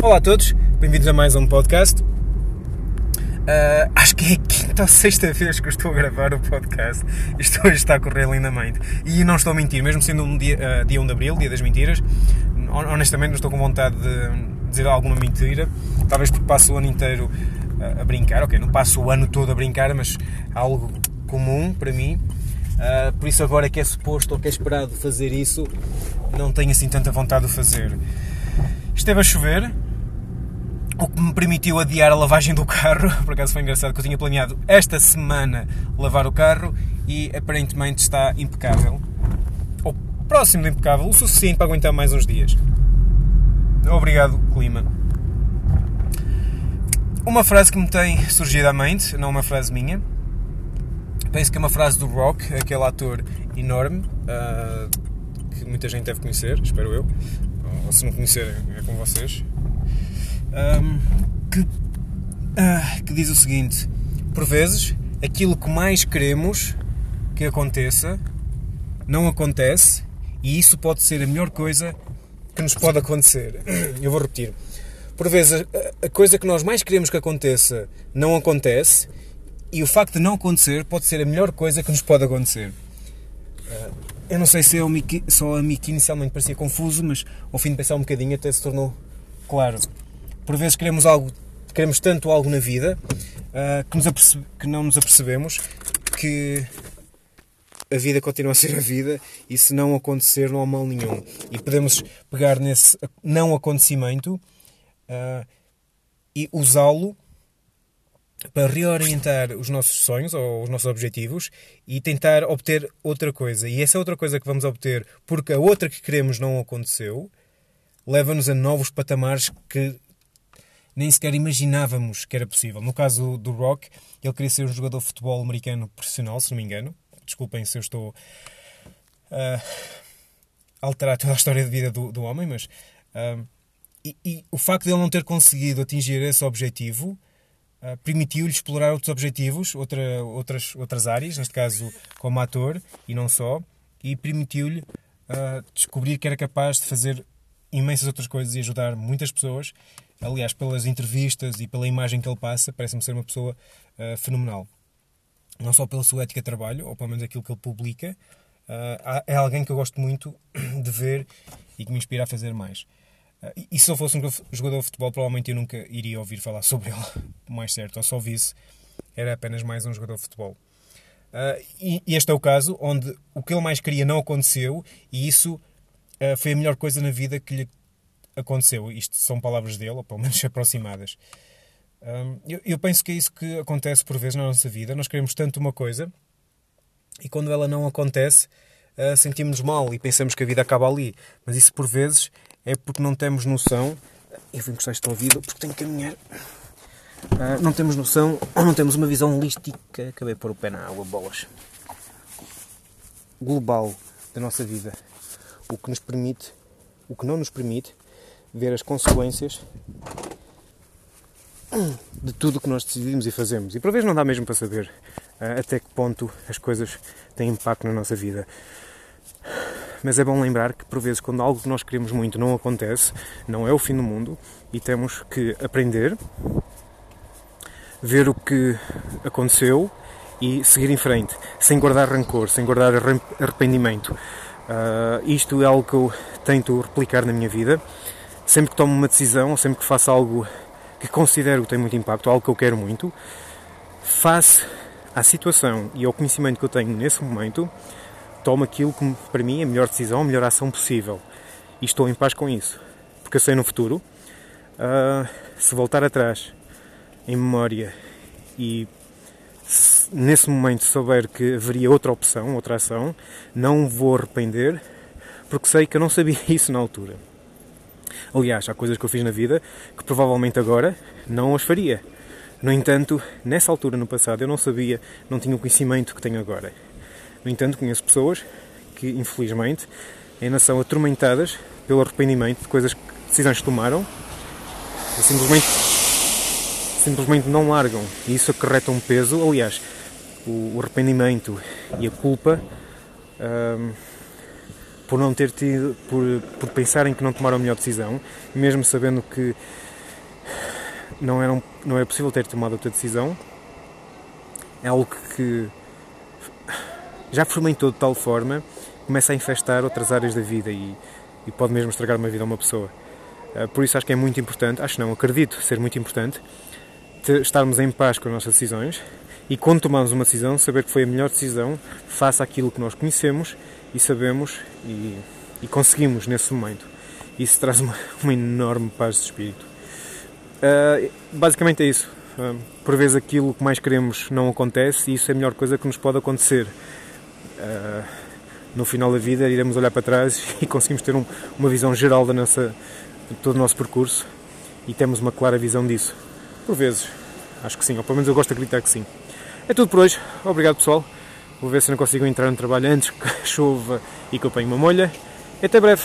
Olá a todos, bem-vindos a mais um podcast. Uh, acho que é a quinta ou sexta vez que eu estou a gravar o podcast. Isto hoje está a correr lindamente. E não estou a mentir, mesmo sendo um dia, uh, dia 1 de Abril, dia das mentiras, honestamente não estou com vontade de dizer alguma mentira. Talvez porque passo o ano inteiro uh, a brincar. Ok, não passo o ano todo a brincar, mas algo comum para mim. Uh, por isso agora que é suposto ou que é esperado fazer isso, não tenho assim tanta vontade de fazer. Esteve a chover, o que me permitiu adiar a lavagem do carro. Por acaso foi engraçado que eu tinha planeado esta semana lavar o carro e aparentemente está impecável. Ou próximo de impecável, o suficiente para aguentar mais uns dias. Obrigado, clima. Uma frase que me tem surgido à mente, não uma frase minha, penso que é uma frase do Rock, aquele ator enorme, uh, que muita gente deve conhecer, espero eu. Ou se não conhecerem, é com vocês um, que, uh, que diz o seguinte: por vezes, aquilo que mais queremos que aconteça não acontece e isso pode ser a melhor coisa que nos pode acontecer. Eu vou repetir. Por vezes, a, a coisa que nós mais queremos que aconteça não acontece e o facto de não acontecer pode ser a melhor coisa que nos pode acontecer. Ah, eu não sei se eu só a mim que inicialmente parecia confuso, mas ao fim de pensar um bocadinho até se tornou claro por vezes queremos algo, queremos tanto algo na vida uh, que, nos que não nos apercebemos que a vida continua a ser a vida e se não acontecer não há mal nenhum. E podemos pegar nesse não acontecimento uh, e usá-lo para reorientar os nossos sonhos ou os nossos objetivos e tentar obter outra coisa. E essa outra coisa que vamos obter porque a outra que queremos não aconteceu leva-nos a novos patamares que nem sequer imaginávamos que era possível. No caso do Rock, ele queria ser um jogador de futebol americano profissional, se não me engano. Desculpem se eu estou a alterar toda a história de vida do, do homem, mas. Uh, e, e, o facto de ele não ter conseguido atingir esse objetivo uh, permitiu-lhe explorar outros objetivos, outra, outras, outras áreas, neste caso como ator e não só, e permitiu-lhe uh, descobrir que era capaz de fazer imensas outras coisas e ajudar muitas pessoas Aliás, pelas entrevistas e pela imagem que ele passa, parece-me ser uma pessoa uh, fenomenal. Não só pela sua ética de trabalho, ou pelo menos aquilo que ele publica, uh, é alguém que eu gosto muito de ver e que me inspira a fazer mais. Uh, e se eu fosse um jogador de futebol, provavelmente eu nunca iria ouvir falar sobre ele, mais certo, ou só visse, era apenas mais um jogador de futebol. Uh, e este é o caso onde o que ele mais queria não aconteceu e isso uh, foi a melhor coisa na vida que lhe aconteceu. Isto são palavras dele, ou pelo menos aproximadas. Um, eu, eu, penso que é isso que acontece por vezes na nossa vida. Nós queremos tanto uma coisa e quando ela não acontece, uh, sentimos-nos mal e pensamos que a vida acaba ali. Mas isso por vezes é porque não temos noção. Eu vou encostar isto ao ouvido porque tenho que caminhar. Uh, não temos noção ou não temos uma visão holística. Acabei de pôr o pé na água, bolas. Global da nossa vida. O que nos permite, o que não nos permite ver as consequências de tudo o que nós decidimos e fazemos. E por vezes não dá mesmo para saber uh, até que ponto as coisas têm impacto na nossa vida. Mas é bom lembrar que por vezes quando algo que nós queremos muito não acontece, não é o fim do mundo e temos que aprender, ver o que aconteceu e seguir em frente, sem guardar rancor, sem guardar arrependimento. Uh, isto é algo que eu tento replicar na minha vida sempre que tomo uma decisão, sempre que faço algo que considero que tem muito impacto, algo que eu quero muito, face à situação e ao conhecimento que eu tenho nesse momento, tomo aquilo que para mim é a melhor decisão, a melhor ação possível. E estou em paz com isso. Porque eu sei no futuro, uh, se voltar atrás em memória e se, nesse momento souber que haveria outra opção, outra ação, não vou arrepender, porque sei que eu não sabia isso na altura. Aliás, há coisas que eu fiz na vida que provavelmente agora não as faria. No entanto, nessa altura no passado eu não sabia, não tinha o conhecimento que tenho agora. No entanto, conheço pessoas que, infelizmente, ainda são atormentadas pelo arrependimento de coisas, decisões que tomaram e simplesmente, simplesmente não largam. E isso acarreta um peso. Aliás, o, arrependimento e a culpa. Hum, por não ter tido, por, por pensarem que não tomaram a melhor decisão, mesmo sabendo que não, era, não é possível ter tomado outra decisão, é algo que já fermentou de tal forma começa a infestar outras áreas da vida e, e pode mesmo estragar uma vida a uma pessoa. Uh, por isso acho que é muito importante, acho não, acredito ser muito importante, estarmos em paz com as nossas decisões e quando tomamos uma decisão, saber que foi a melhor decisão face àquilo que nós conhecemos e sabemos e, e conseguimos nesse momento. Isso traz uma, uma enorme paz de espírito. Uh, basicamente é isso. Uh, por vezes aquilo que mais queremos não acontece e isso é a melhor coisa que nos pode acontecer. Uh, no final da vida iremos olhar para trás e conseguimos ter um, uma visão geral da nossa, de todo o nosso percurso e temos uma clara visão disso. Por vezes, acho que sim, ou pelo menos eu gosto de acreditar que sim. É tudo por hoje. Obrigado pessoal. Vou ver se não consigo entrar no trabalho antes que chova e que eu ponha uma molha. Até breve.